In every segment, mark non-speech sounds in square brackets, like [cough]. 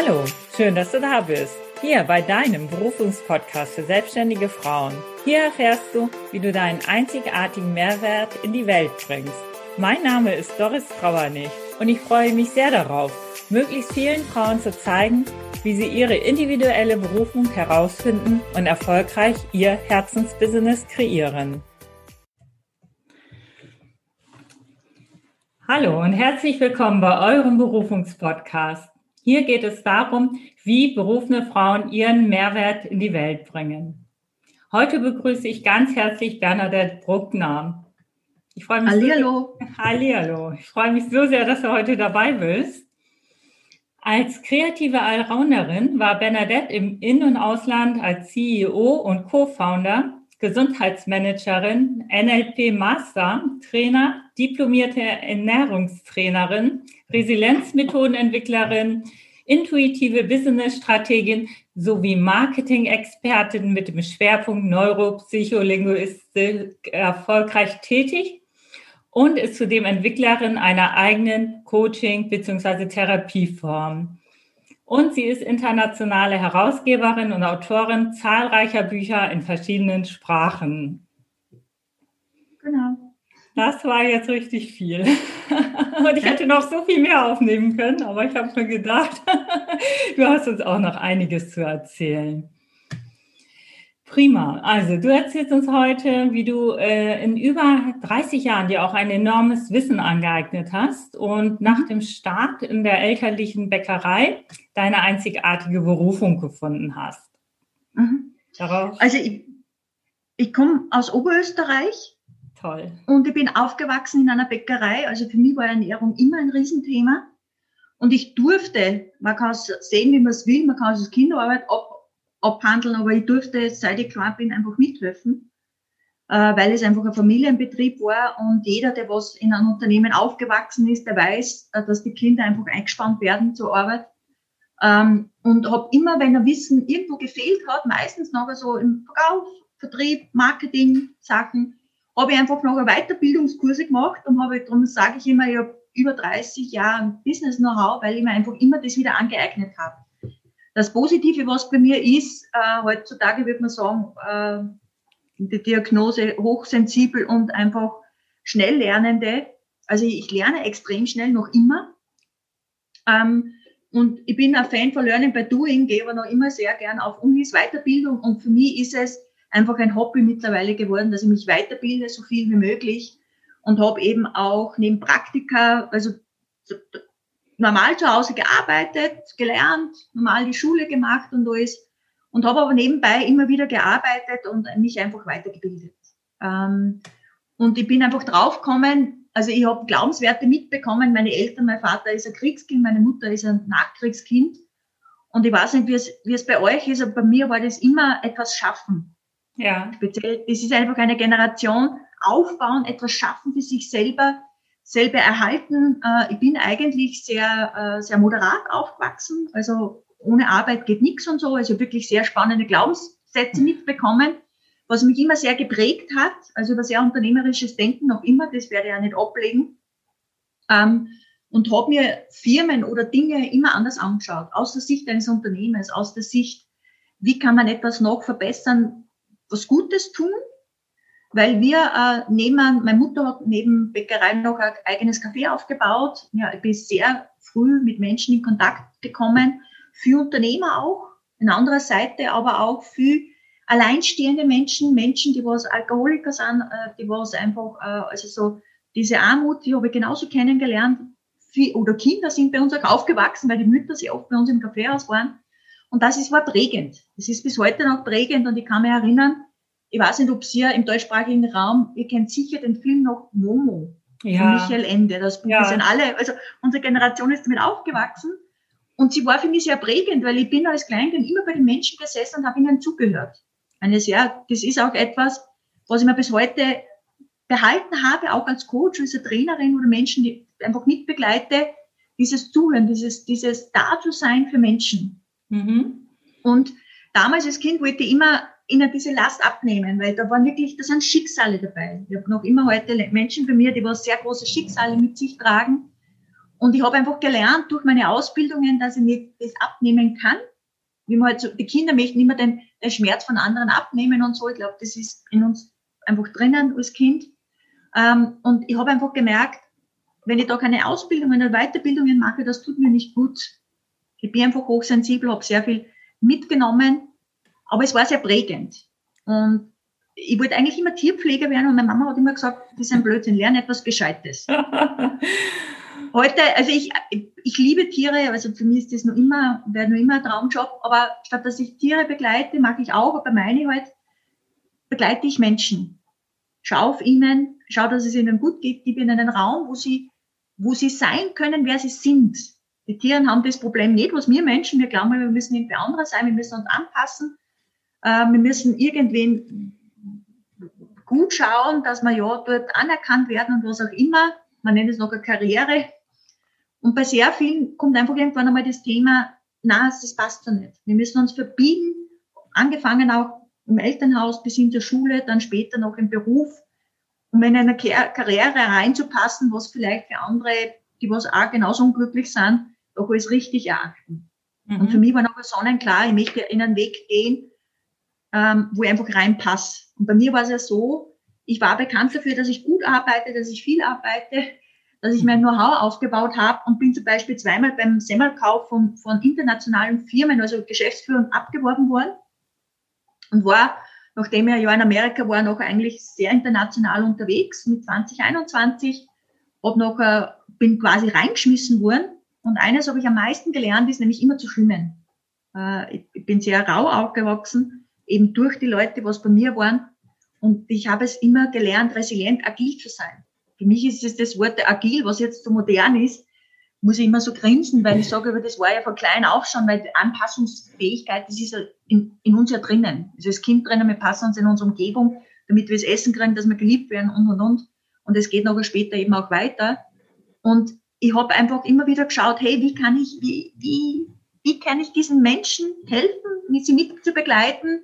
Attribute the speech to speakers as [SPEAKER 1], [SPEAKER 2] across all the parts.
[SPEAKER 1] Hallo, schön, dass du da bist. Hier bei deinem Berufungspodcast für selbstständige Frauen. Hier erfährst du, wie du deinen einzigartigen Mehrwert in die Welt bringst. Mein Name ist Doris Trauernig und ich freue mich sehr darauf, möglichst vielen Frauen zu zeigen, wie sie ihre individuelle Berufung herausfinden und erfolgreich ihr Herzensbusiness kreieren. Hallo und herzlich willkommen bei eurem Berufungspodcast. Hier geht es darum, wie berufene Frauen ihren Mehrwert in die Welt bringen. Heute begrüße ich ganz herzlich Bernadette Bruckner. Ich freue mich
[SPEAKER 2] Hallihallo.
[SPEAKER 1] So, Hallihallo. Ich freue mich so sehr, dass du heute dabei bist. Als kreative Allrounderin war Bernadette im In- und Ausland als CEO und Co-Founder Gesundheitsmanagerin, NLP Master, Trainer, diplomierte Ernährungstrainerin, Resilienzmethodenentwicklerin, intuitive Business-Strategin sowie Marketing-Expertin mit dem Schwerpunkt Neuropsycholinguistik erfolgreich tätig und ist zudem Entwicklerin einer eigenen Coaching- bzw. Therapieform. Und sie ist internationale Herausgeberin und Autorin zahlreicher Bücher in verschiedenen Sprachen.
[SPEAKER 2] Genau.
[SPEAKER 1] Das war jetzt richtig viel. [laughs] Und ich hätte noch so viel mehr aufnehmen können, aber ich habe mir gedacht, [laughs] du hast uns auch noch einiges zu erzählen. Prima. Also du erzählst uns heute, wie du äh, in über 30 Jahren dir auch ein enormes Wissen angeeignet hast und nach dem Start in der elterlichen Bäckerei deine einzigartige Berufung gefunden hast.
[SPEAKER 2] Mhm. Darauf also ich, ich komme aus Oberösterreich.
[SPEAKER 1] Toll.
[SPEAKER 2] Und ich bin aufgewachsen in einer Bäckerei. Also für mich war Ernährung immer ein Riesenthema. Und ich durfte, man kann es sehen, wie man es will, man kann es als Kinderarbeit ab, abhandeln, aber ich durfte, seit ich klein bin, einfach mithelfen, äh, weil es einfach ein Familienbetrieb war und jeder, der was in einem Unternehmen aufgewachsen ist, der weiß, äh, dass die Kinder einfach eingespannt werden zur Arbeit. Ähm, und habe immer, wenn er Wissen irgendwo gefehlt hat, meistens noch so im Verkauf, Vertrieb, Marketing, Sachen, habe ich einfach noch Weiterbildungskurse gemacht und habe, darum sage ich immer, ich habe über 30 Jahre Business Know-how, weil ich mir einfach immer das wieder angeeignet habe. Das Positive, was bei mir ist, äh, heutzutage würde man sagen, äh, die Diagnose hochsensibel und einfach schnell lernende. Also ich lerne extrem schnell noch immer. Ähm, und ich bin ein Fan von Learning by Doing, gehe aber noch immer sehr gern auf Unis Weiterbildung. Und für mich ist es einfach ein Hobby mittlerweile geworden, dass ich mich weiterbilde, so viel wie möglich. Und habe eben auch neben Praktika, also normal zu Hause gearbeitet, gelernt, normal die Schule gemacht und alles. Und habe aber nebenbei immer wieder gearbeitet und mich einfach weitergebildet. Ähm, und ich bin einfach draufgekommen, also ich habe Glaubenswerte mitbekommen. Meine Eltern, mein Vater ist ein Kriegskind, meine Mutter ist ein Nachkriegskind. Und ich weiß nicht, wie es, wie es bei euch ist, aber bei mir war das immer etwas schaffen. Ja. Speziell, das ist einfach eine Generation aufbauen, etwas schaffen für sich selber, selber erhalten. Äh, ich bin eigentlich sehr, äh, sehr moderat aufgewachsen. Also ohne Arbeit geht nichts und so. Also wirklich sehr spannende Glaubenssätze mitbekommen, was mich immer sehr geprägt hat. Also über sehr unternehmerisches Denken noch immer. Das werde ich ja nicht ablegen. Ähm, und habe mir Firmen oder Dinge immer anders angeschaut. Aus der Sicht eines Unternehmens, aus der Sicht, wie kann man etwas noch verbessern, was Gutes tun weil wir äh, nehmen, meine Mutter hat neben Bäckerei noch ein eigenes Café aufgebaut. Ja, ich bin sehr früh mit Menschen in Kontakt gekommen, für Unternehmer auch, in anderer Seite, aber auch für alleinstehende Menschen, Menschen, die was Alkoholiker sind, äh, die was einfach, äh, also so diese Armut, die habe ich genauso kennengelernt. Für, oder Kinder sind bei uns auch aufgewachsen, weil die Mütter sehr oft bei uns im Kaffeehaus waren. Und das ist, war prägend. Das ist bis heute noch prägend und ich kann mich erinnern, ich weiß nicht, ob ihr im deutschsprachigen Raum, ihr kennt sicher den Film noch Momo ja. von Michael Ende. Das Buch ja. sind alle, also unsere Generation ist damit aufgewachsen. Und sie war für mich sehr prägend, weil ich bin als Kleinkind immer bei den Menschen gesessen und habe ihnen zugehört. Eine sehr, das ist auch etwas, was ich mir bis heute behalten habe, auch als Coach, als Trainerin oder Menschen, die einfach mitbegleite, dieses Zuhören, dieses, dieses Da zu sein für Menschen. Mhm. Und damals als Kind wollte ich immer ihnen diese Last abnehmen, weil da waren wirklich, da sind Schicksale dabei. Ich habe noch immer heute Menschen bei mir, die was sehr große Schicksale mit sich tragen. Und ich habe einfach gelernt durch meine Ausbildungen, dass ich mir das abnehmen kann. Wie man halt so, die Kinder möchten immer den, den Schmerz von anderen abnehmen und so. Ich glaube, das ist in uns einfach drinnen als Kind. Ähm, und ich habe einfach gemerkt, wenn ich da keine Ausbildungen oder Weiterbildungen mache, das tut mir nicht gut. Ich bin einfach hochsensibel, habe sehr viel mitgenommen, aber es war sehr prägend. Und ich wollte eigentlich immer Tierpfleger werden und meine Mama hat immer gesagt, das ist ein Blödsinn, lerne etwas Gescheites. [laughs] Heute, also ich, ich liebe Tiere, also für mich ist das noch immer, wäre noch immer ein Traumjob, aber statt dass ich Tiere begleite, mache ich auch, aber meine halt, begleite ich Menschen. Schau auf ihnen, schau, dass es ihnen gut geht, gebe ihnen einen Raum, wo sie, wo sie sein können, wer sie sind. Die Tiere haben das Problem nicht, was wir Menschen, wir glauben, wir müssen irgendwie andere sein, wir müssen uns anpassen, wir müssen irgendwen gut schauen, dass wir ja dort anerkannt werden und was auch immer. Man nennt es noch eine Karriere. Und bei sehr vielen kommt einfach irgendwann einmal das Thema, na, das passt so nicht. Wir müssen uns verbiegen, angefangen auch im Elternhaus bis hin zur Schule, dann später noch im Beruf, um in eine Karriere reinzupassen, was vielleicht für andere, die was auch genauso unglücklich sind, doch als richtig erachten. Mhm. Und für mich war noch sonnenklar, ich möchte in einen Weg gehen, ähm, wo ich einfach reinpasse. Und bei mir war es ja so, ich war bekannt dafür, dass ich gut arbeite, dass ich viel arbeite, dass ich mein Know-how aufgebaut habe und bin zum Beispiel zweimal beim Semmelkauf von, von internationalen Firmen, also Geschäftsführung, abgeworben worden und war, nachdem ich Jahr in Amerika war, noch eigentlich sehr international unterwegs mit 2021, hab noch, äh, bin quasi reingeschmissen worden und eines habe ich am meisten gelernt, ist nämlich immer zu schwimmen. Äh, ich bin sehr rau aufgewachsen, eben durch die Leute, was bei mir waren und ich habe es immer gelernt, resilient, agil zu sein für mich ist es das Wort agil, was jetzt so modern ist, muss ich immer so grinsen, weil ich sage, das war ja von klein auf schon, weil die Anpassungsfähigkeit, das ist in, in uns ja drinnen. Also als Kind drinnen, wir passen uns in unsere Umgebung, damit wir es essen kriegen, dass wir geliebt werden und und und. Und es geht noch später eben auch weiter. Und ich habe einfach immer wieder geschaut, hey, wie kann ich, wie, wie, wie kann ich diesen Menschen helfen, sie mit zu begleiten,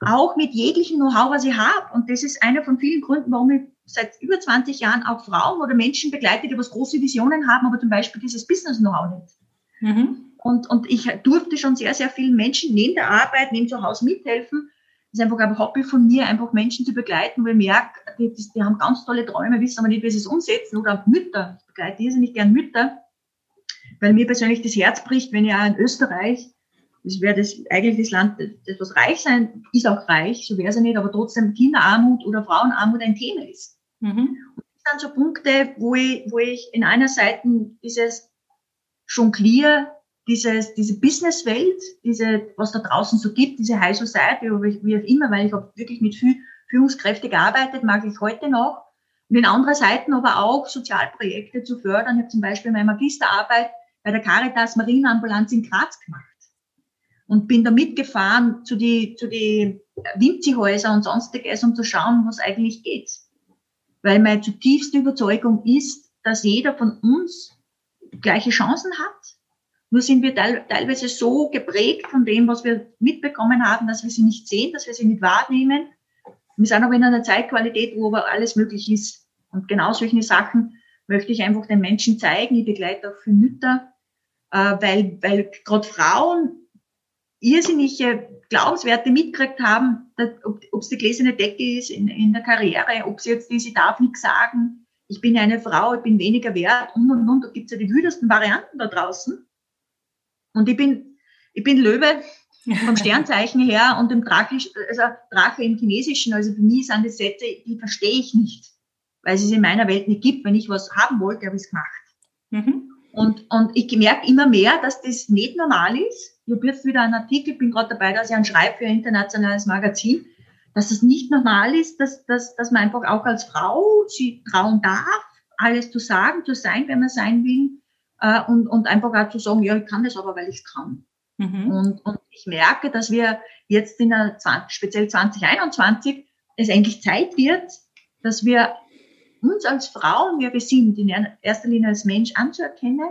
[SPEAKER 2] auch mit jeglichem Know-how, was ich habe. Und das ist einer von vielen Gründen, warum ich seit über 20 Jahren auch Frauen oder Menschen begleitet, die was große Visionen haben, aber zum Beispiel dieses Business-Know-how nicht. Mhm. Und, und ich durfte schon sehr, sehr vielen Menschen neben der Arbeit, neben zu Hause mithelfen. Das ist einfach ein Hobby von mir, einfach Menschen zu begleiten, wo ich merke, die, die haben ganz tolle Träume, wissen aber nicht, wie sie es umsetzen. Oder auch Mütter. Ich begleite irrsinnig gern Mütter, weil mir persönlich das Herz bricht, wenn ja in Österreich das wäre das eigentlich das Land, das was reich sein, ist auch reich, so wäre es ja nicht, aber trotzdem Kinderarmut oder Frauenarmut ein Thema ist. Mhm. Und das sind so Punkte, wo ich, wo ich in einer Seite dieses Jonglier, dieses, diese Businesswelt, diese, was da draußen so gibt, diese High Society, wie auch immer, weil ich habe wirklich mit viel Führungskräfte gearbeitet, mag ich heute noch. Und in anderer Seiten aber auch Sozialprojekte zu fördern. Ich habe zum Beispiel meine Magisterarbeit bei der Caritas Marineambulanz in Graz gemacht. Und bin da mitgefahren zu die, zu die Winzihäuser und sonstiges, um zu schauen, was eigentlich geht weil meine zutiefste Überzeugung ist, dass jeder von uns gleiche Chancen hat. Nur sind wir teilweise so geprägt von dem, was wir mitbekommen haben, dass wir sie nicht sehen, dass wir sie nicht wahrnehmen. Wir sind aber in einer Zeitqualität, wo aber alles möglich ist. Und genau solche Sachen möchte ich einfach den Menschen zeigen. Ich begleite auch für Mütter, äh, weil, weil gerade Frauen irrsinnige Glaubenswerte mitgekriegt haben, ob es die gläserne Decke ist in, in der Karriere, ob sie jetzt die, sie darf nichts sagen, ich bin eine Frau, ich bin weniger wert und und und. Da gibt's ja die wüdesten Varianten da draußen. Und ich bin, ich bin Löwe vom [laughs] Sternzeichen her und im Drache, also Drache im Chinesischen, also für mich sind das Sätze, die verstehe ich nicht, weil es es in meiner Welt nicht gibt. Wenn ich was haben wollte, habe ich es gemacht. Mhm. Und, und ich merke immer mehr, dass das nicht normal ist ich habe jetzt wieder einen Artikel, bin gerade dabei, dass ich einen schreibe für ein internationales Magazin, dass es nicht normal ist, dass, dass, dass man einfach auch als Frau sie trauen darf, alles zu sagen, zu sein, wenn man sein will, äh, und, und einfach auch zu sagen, ja, ich kann das aber, weil ich es kann. Mhm. Und, und ich merke, dass wir jetzt in der 20, speziell 2021 es eigentlich Zeit wird, dass wir uns als Frauen, wer wir sind, in erster Linie als Mensch anzuerkennen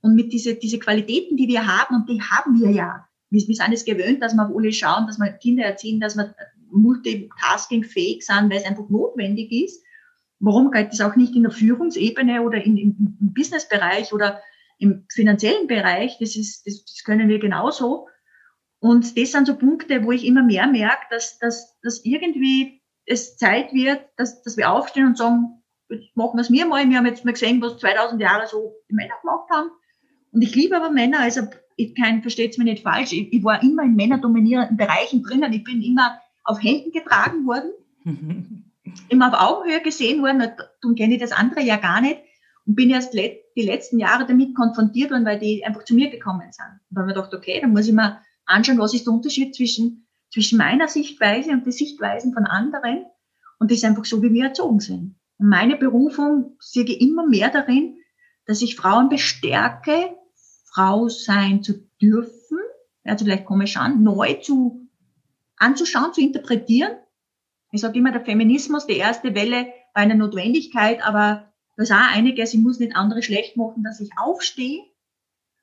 [SPEAKER 2] und mit diese, diese Qualitäten, die wir haben, und die haben wir ja. Wir, wir sind es gewöhnt, dass wir auf alle schauen, dass wir Kinder erziehen, dass wir multitasking-fähig sind, weil es einfach notwendig ist. warum geht das auch nicht in der Führungsebene oder in, im, im Businessbereich oder im finanziellen Bereich? Das ist, das, das können wir genauso. Und das sind so Punkte, wo ich immer mehr merke, dass, dass, dass irgendwie es Zeit wird, dass, dass wir aufstehen und sagen, jetzt machen wir es mir mal. Wir haben jetzt mal gesehen, was 2000 Jahre so die Männer gemacht haben. Und ich liebe aber Männer, also ich kann, versteht's mir nicht falsch, ich, ich war immer in männerdominierenden Bereichen drinnen. Ich bin immer auf Händen getragen worden, [laughs] immer auf Augenhöhe gesehen worden, darum kenne ich das andere ja gar nicht und bin erst let, die letzten Jahre damit konfrontiert worden, weil die einfach zu mir gekommen sind. Und da habe ich gedacht, okay, dann muss ich mal anschauen, was ist der Unterschied zwischen, zwischen meiner Sichtweise und den Sichtweisen von anderen. Und das ist einfach so, wie wir erzogen sind. Und meine Berufung sehe ich immer mehr darin, dass ich Frauen bestärke, Frau sein zu dürfen, also vielleicht komisch an, neu zu, anzuschauen, zu interpretieren. Ich sage immer, der Feminismus, die erste Welle war eine Notwendigkeit, aber da ist auch einiges, ich muss nicht andere schlecht machen, dass ich aufstehe,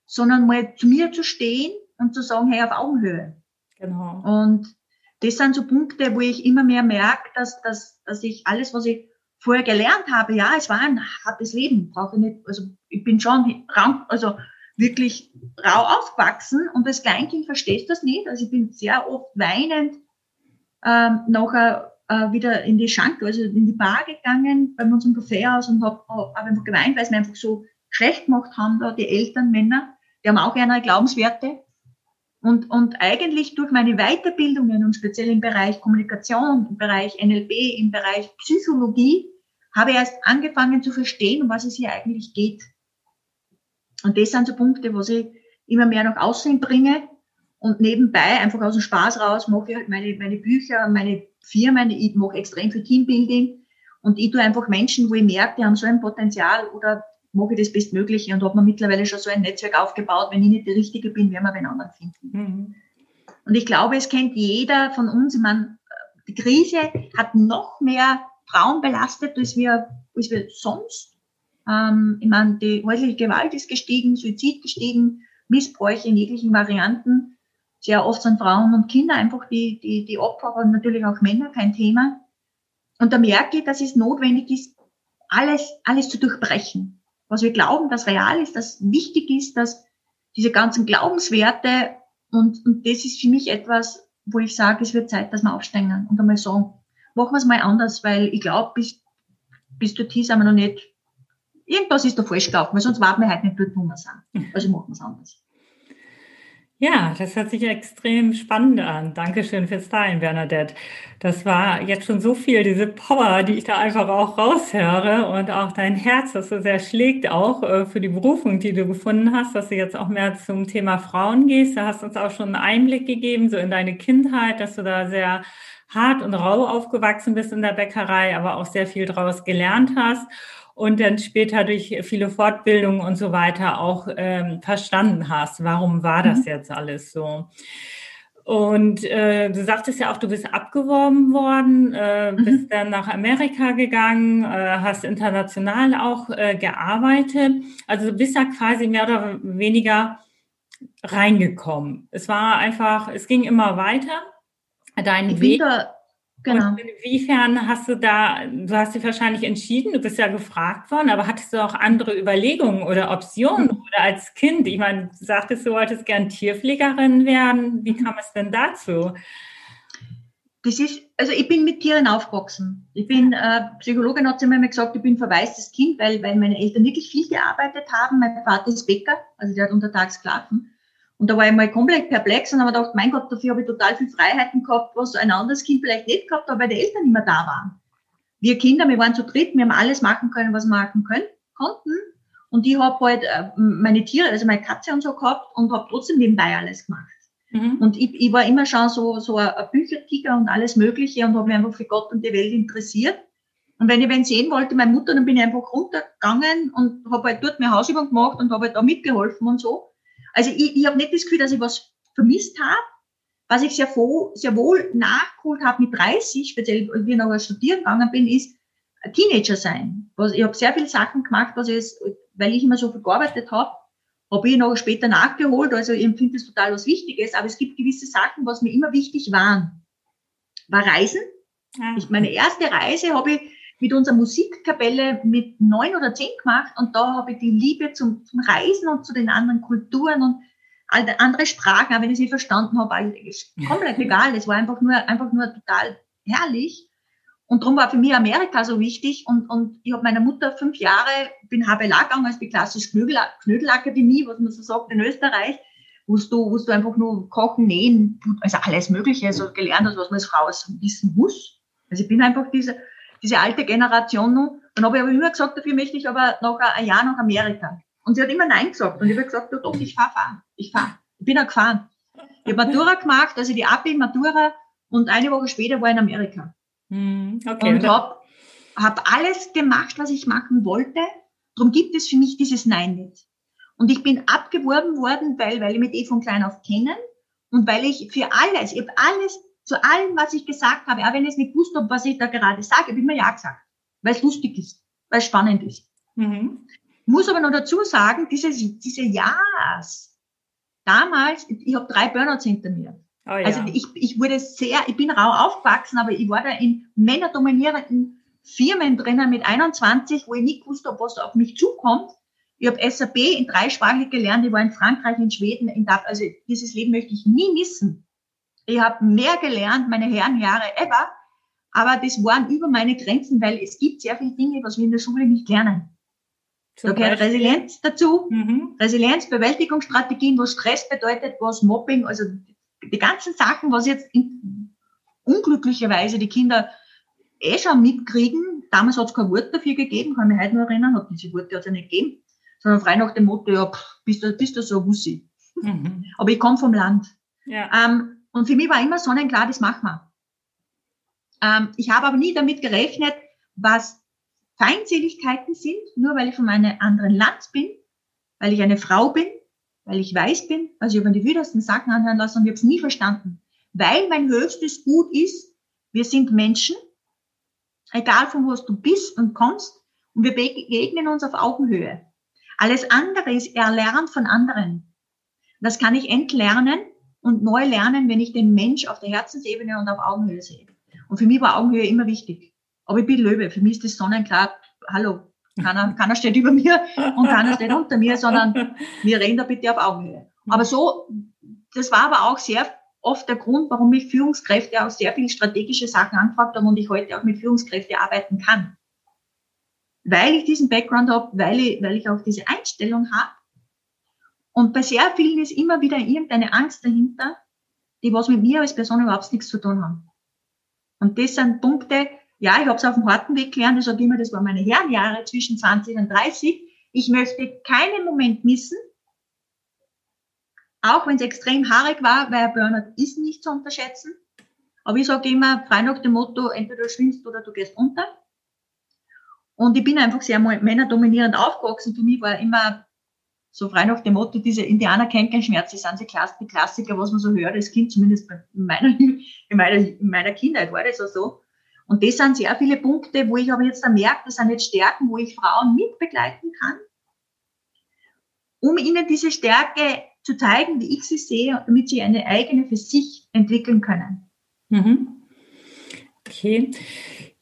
[SPEAKER 2] sondern mal zu mir zu stehen und zu sagen, hey, auf Augenhöhe. Genau. Und das sind so Punkte, wo ich immer mehr merke, dass, dass, dass ich alles, was ich vorher gelernt habe, ja, es war ein hartes Leben, brauche ich nicht, also ich bin schon, also wirklich rau aufgewachsen und als Kleinkind verstehst du das nicht. Also ich bin sehr oft weinend ähm, nachher äh, wieder in die Schanke, also in die Bar gegangen bei unserem Kaffeehaus und habe hab einfach geweint, weil sie mir einfach so schlecht gemacht haben, da die Eltern, Männer, die haben auch ihre Glaubenswerte. Und, und eigentlich durch meine Weiterbildungen und speziell im Bereich Kommunikation, im Bereich NLP, im Bereich Psychologie, habe ich erst angefangen zu verstehen, um was es hier eigentlich geht. Und das sind so Punkte, wo ich immer mehr nach außen bringe. Und nebenbei, einfach aus dem Spaß raus, mache ich halt meine, meine Bücher, meine Firmen, ich mache extrem viel Teambuilding. Und ich tue einfach Menschen, wo ich merke, die haben so ein Potenzial oder mache ich das Bestmögliche und habe mir mittlerweile schon so ein Netzwerk aufgebaut. Wenn ich nicht die Richtige bin, werden wir einen anderen finden. Mhm. Und ich glaube, es kennt jeder von uns. Ich meine, die Krise hat noch mehr Frauen belastet, als wir, als wir sonst. Ähm, ich meine, die häusliche Gewalt ist gestiegen, Suizid gestiegen, Missbräuche in jeglichen Varianten. Sehr oft sind Frauen und Kinder einfach die, die, die Opfer, aber natürlich auch Männer, kein Thema. Und da merke ich, dass es notwendig ist, alles, alles zu durchbrechen. Was wir glauben, dass real ist, dass wichtig ist, dass diese ganzen Glaubenswerte und, und das ist für mich etwas, wo ich sage, es wird Zeit, dass wir aufsteigen und einmal sagen, machen wir es mal anders, weil ich glaube, bis, bis dorthin sind wir noch nicht irgendwas ist da falsch gelaufen, weil sonst warten wir halt nicht dort, wo wir sind. Also machen wir es anders.
[SPEAKER 1] Ja, das hört sich extrem spannend an. Dankeschön fürs Teilen, Bernadette. Das war jetzt schon so viel, diese Power, die ich da einfach auch raushöre und auch dein Herz, das so sehr schlägt auch äh, für die Berufung, die du gefunden hast, dass du jetzt auch mehr zum Thema Frauen gehst. Du hast uns auch schon einen Einblick gegeben, so in deine Kindheit, dass du da sehr hart und rau aufgewachsen bist in der Bäckerei, aber auch sehr viel draus gelernt hast und dann später durch viele Fortbildungen und so weiter auch ähm, verstanden hast, warum war das mhm. jetzt alles so. Und äh, du sagtest ja auch, du bist abgeworben worden, äh, mhm. bist dann nach Amerika gegangen, äh, hast international auch äh, gearbeitet. Also du bist ja quasi mehr oder weniger reingekommen. Es war einfach, es ging immer weiter. Dein ich Weg. Da, Genau. Und inwiefern hast du da, du hast dich wahrscheinlich entschieden, du bist ja gefragt worden, aber hattest du auch andere Überlegungen oder Optionen mhm. oder als Kind? Ich meine, du sagtest, du wolltest gern Tierpflegerin werden. Wie kam es denn dazu?
[SPEAKER 2] Das ist, also ich bin mit Tieren aufgewachsen. Ich bin, äh, Psychologin hat sie mir gesagt, ich bin ein verwaistes Kind, weil, weil meine Eltern wirklich viel gearbeitet haben. Mein Vater ist Bäcker, also der hat untertags geschlafen. Und da war ich mal komplett perplex und habe gedacht, mein Gott, dafür habe ich total viel Freiheiten gehabt, was ein anderes Kind vielleicht nicht gehabt hat, weil die Eltern immer da waren. Wir Kinder, wir waren zu dritt, wir haben alles machen können, was wir machen können, konnten. Und ich habe halt äh, meine Tiere, also meine Katze und so gehabt und habe trotzdem nebenbei alles gemacht. Mhm. Und ich, ich war immer schon so, so ein Büchertiger und alles Mögliche und habe mich einfach für Gott und die Welt interessiert. Und wenn ich wen sehen wollte, meine Mutter, dann bin ich einfach runtergegangen und habe halt dort meine Hausübung gemacht und habe halt da mitgeholfen und so. Also ich, ich habe nicht das Gefühl, dass ich was vermisst habe. Was ich sehr, froh, sehr wohl nachgeholt habe mit 30, speziell wie ich noch studieren gegangen bin, ist Teenager sein. Was, ich habe sehr viele Sachen gemacht, was ich, weil ich immer so viel gearbeitet habe, habe ich noch später nachgeholt. Also ich empfinde das total was Wichtiges. Aber es gibt gewisse Sachen, was mir immer wichtig waren. War Reisen. Ja. Ich, meine erste Reise habe ich mit unserer Musikkapelle mit neun oder zehn gemacht und da habe ich die Liebe zum, zum Reisen und zu den anderen Kulturen und all andere Sprachen, auch wenn ich sie verstanden habe, ist [laughs] komplett egal. Es war einfach nur, einfach nur total herrlich. Und darum war für mich Amerika so wichtig. Und, und ich habe meiner Mutter fünf Jahre, bin HBLA gegangen, als die klassische Knödel, Knödelakademie, was man so sagt in Österreich, wo du, wo du einfach nur kochen, nähen, also alles Mögliche so gelernt hast, was man als Frau wissen muss. Also ich bin einfach diese, diese alte Generation noch. Dann habe ich aber immer gesagt, dafür möchte ich aber noch ein Jahr nach Amerika. Und sie hat immer Nein gesagt. Und ich habe gesagt, doch, ich fahre, fahr. Ich fahre. Ich bin auch gefahren. Ich habe Matura gemacht, also die AP Matura. Und eine Woche später war ich in Amerika. Hm, okay. Und habe hab alles gemacht, was ich machen wollte. Darum gibt es für mich dieses Nein nicht. Und ich bin abgeworben worden, weil, weil ich mit eh von klein auf kennen und weil ich für alles, ich habe alles, zu allem, was ich gesagt habe, auch wenn ich es nicht wusste, was ich da gerade sage, habe ich mir Ja gesagt, weil es lustig ist, weil es spannend ist. Mhm. Muss aber noch dazu sagen, diese, diese Ja's, damals, ich habe drei Burnouts hinter mir. Oh ja. Also ich, ich wurde sehr, ich bin rau aufgewachsen, aber ich war da in männerdominierenden Firmen drinnen mit 21, wo ich nicht wusste, was auf mich zukommt. Ich habe SAP in dreisprachig gelernt, ich war in Frankreich, in Schweden, in Dach, also dieses Leben möchte ich nie missen. Ich habe mehr gelernt, meine Herrenjahre ever, aber das waren über meine Grenzen, weil es gibt sehr viele Dinge, was wir in der Schule nicht lernen. Zum da gehört Resilienz dazu, mhm. Resilienz, Bewältigungsstrategien, was Stress bedeutet, was Mobbing, also die ganzen Sachen, was jetzt in, unglücklicherweise die Kinder eh schon mitkriegen. Damals hat es kein Wort dafür gegeben, kann mich heute noch erinnern, hat diese Worte hat es ja nicht gegeben, sondern frei nach dem Motto, ja, pff, bist du, bist du so Wussi. Mhm. Aber ich komme vom Land. Ja. Ähm, und für mich war immer sonnenklar, das machen wir. Ähm, ich habe aber nie damit gerechnet, was Feindseligkeiten sind, nur weil ich von einem anderen Land bin, weil ich eine Frau bin, weil ich weiß bin, also ich habe die wildesten Sachen anhören lassen und ich habe es nie verstanden. Weil mein höchstes Gut ist, wir sind Menschen, egal von wo du bist und kommst, und wir begegnen uns auf Augenhöhe. Alles andere ist erlernt von anderen. Das kann ich entlernen und neu lernen, wenn ich den Mensch auf der Herzensebene und auf Augenhöhe sehe. Und für mich war Augenhöhe immer wichtig. Aber ich bin Löwe. Für mich ist das sonnenklar. Hallo, keiner, keiner steht über mir und keiner steht unter mir, sondern wir reden da bitte auf Augenhöhe. Aber so, das war aber auch sehr oft der Grund, warum mich Führungskräfte auch sehr viele strategische Sachen angefragt haben und ich heute auch mit Führungskräften arbeiten kann. Weil ich diesen Background habe, weil ich, weil ich auch diese Einstellung habe. Und bei sehr vielen ist immer wieder irgendeine Angst dahinter, die was mit mir als Person überhaupt nichts zu tun haben. Und das sind Punkte, ja, ich habe es auf dem harten Weg gelernt. Ich sage immer, das waren meine Herrenjahre zwischen 20 und 30. Ich möchte keinen Moment missen, auch wenn es extrem haarig war, weil Burnout ist nicht zu unterschätzen. Aber ich sage immer, frei nach dem Motto, entweder du schwimmst oder du gehst unter. Und ich bin einfach sehr männerdominierend aufgewachsen. Für mich war immer so frei nach dem Motto, diese Indianer kennen keinen Schmerz, das sind die Klassiker, was man so hört als Kind, zumindest in meiner, [laughs] in meiner, in meiner Kindheit war das auch so. Und das sind sehr viele Punkte, wo ich aber jetzt merke, das sind jetzt Stärken, wo ich Frauen mitbegleiten kann, um ihnen diese Stärke zu zeigen, wie ich sie sehe, damit sie eine eigene für sich entwickeln können. Mhm.
[SPEAKER 1] Okay.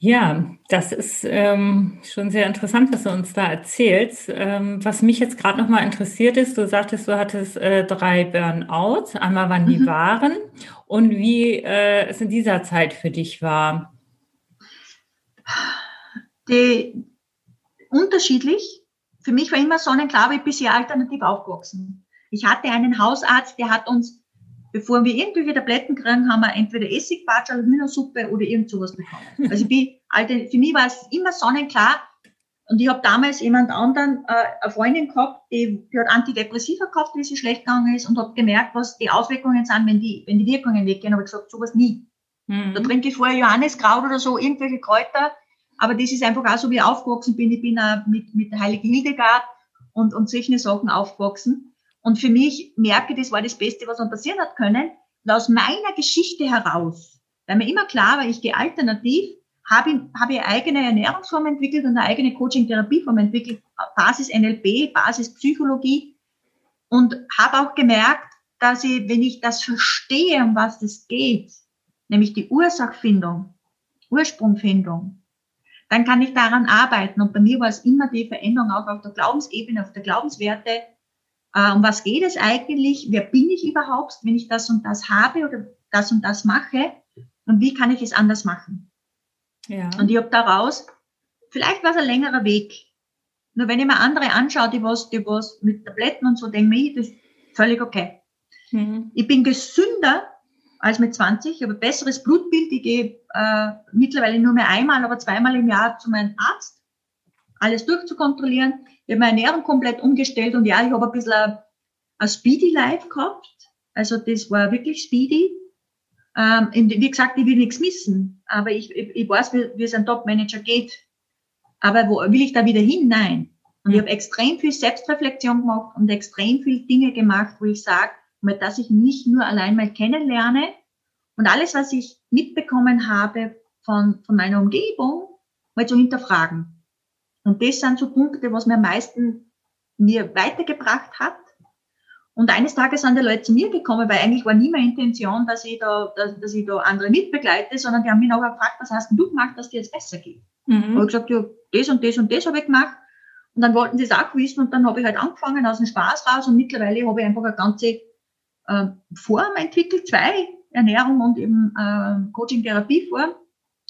[SPEAKER 1] Ja, das ist ähm, schon sehr interessant, was du uns da erzählst. Ähm, was mich jetzt gerade nochmal interessiert ist, du sagtest, du hattest äh, drei Burnouts. Einmal, wann die mhm. waren und wie äh, es in dieser Zeit für dich war
[SPEAKER 2] die unterschiedlich. Für mich war immer sonnenklar, ich bin sehr alternativ aufgewachsen. Ich hatte einen Hausarzt, der hat uns, bevor wir irgendwelche Tabletten kriegen, haben wir entweder Essigbatsch oder Hühnersuppe oder irgend sowas bekommen. Also ich bin, alte, für mich war es immer sonnenklar. Und ich habe damals jemand anderen, äh, eine Freundin gehabt, die, die hat Antidepressiva gekauft, wie sie schlecht gegangen ist und habe gemerkt, was die Auswirkungen sind, wenn die, wenn die Wirkungen weggehen. Aber ich gesagt, sowas nie. Mhm. Da trinke ich vorher Johanneskraut oder so, irgendwelche Kräuter. Aber das ist einfach auch so, wie ich aufgewachsen bin. Ich bin auch mit, mit der Heilige Hildegard und, und solche Sachen aufgewachsen. Und für mich merke, das war das Beste, was mir passieren hat können. Und aus meiner Geschichte heraus, weil mir immer klar war, ich gehe alternativ, habe ich, habe ich eine eigene Ernährungsform entwickelt und eine eigene Coaching-Therapieform entwickelt, Basis NLP, Basis Psychologie. Und habe auch gemerkt, dass ich, wenn ich das verstehe, um was das geht, nämlich die Ursachfindung, Ursprungfindung, dann kann ich daran arbeiten. Und bei mir war es immer die Veränderung auch auf der Glaubensebene, auf der Glaubenswerte. Äh, um was geht es eigentlich? Wer bin ich überhaupt, wenn ich das und das habe oder das und das mache? Und wie kann ich es anders machen? Ja. Und ich habe daraus, vielleicht war es ein längerer Weg. Nur wenn ich mir andere anschaue, die was, die was mit Tabletten und so, denke ich, das ist völlig okay. Mhm. Ich bin gesünder als mit 20, ich habe ein besseres Blutbild. Ich gehe äh, mittlerweile nur mehr einmal, aber zweimal im Jahr zu meinem Arzt, alles durchzukontrollieren. Ich habe meine Ernährung komplett umgestellt und ja, ich habe ein bisschen ein, ein Speedy Life gehabt. Also das war wirklich speedy. Ähm, wie gesagt, ich will nichts missen, aber ich, ich, ich weiß, wie, wie es ein Top-Manager geht. Aber wo will ich da wieder hin? Nein. Und ich habe extrem viel Selbstreflexion gemacht und extrem viel Dinge gemacht, wo ich sage, dass ich mich nur allein mal kennenlerne und alles, was ich mitbekommen habe von, von meiner Umgebung, mal zu hinterfragen. Und das sind so Punkte, was mir am meisten mir weitergebracht hat. Und eines Tages sind die Leute zu mir gekommen, weil eigentlich war nie meine Intention, dass ich da, dass, dass ich da andere mitbegleite, sondern die haben mich nachher gefragt, was hast denn du gemacht, dass dir jetzt besser geht? Mhm. Und ich gesagt, ja, das und das und das habe ich gemacht. Und dann wollten sie es auch wissen und dann habe ich halt angefangen aus dem Spaß raus und mittlerweile habe ich einfach eine ganze äh, Form entwickelt, zwei, Ernährung und eben äh, Coaching-Therapie-Form,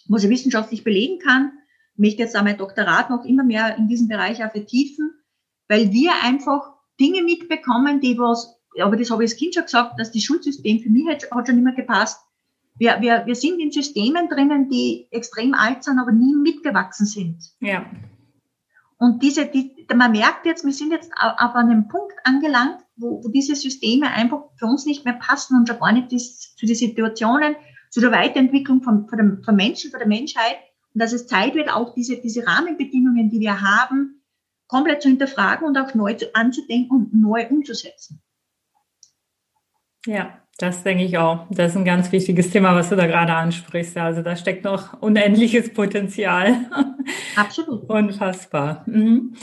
[SPEAKER 2] was ich wissenschaftlich belegen kann. Möchte jetzt auch mein Doktorat noch immer mehr in diesem Bereich auch vertiefen, weil wir einfach Dinge mitbekommen, die was, aber das habe ich als Kind schon gesagt, dass das Schulsystem für mich hat, hat schon immer gepasst. Wir, wir, wir sind in Systemen drinnen, die extrem alt sind, aber nie mitgewachsen sind. Ja. Und diese, die, man merkt jetzt, wir sind jetzt auf einem Punkt angelangt, wo, wo diese Systeme einfach für uns nicht mehr passen und schon gar nicht ist, zu den Situationen, zu der Weiterentwicklung von, von, dem, von Menschen, von der Menschheit. Und dass es Zeit wird, auch diese, diese Rahmenbedingungen, die wir haben, komplett zu hinterfragen und auch neu zu, anzudenken und neu umzusetzen.
[SPEAKER 1] Ja, das denke ich auch. Das ist ein ganz wichtiges Thema, was du da gerade ansprichst. Also da steckt noch unendliches Potenzial. [laughs]
[SPEAKER 2] Absolut.
[SPEAKER 1] Unfassbar. Mhm.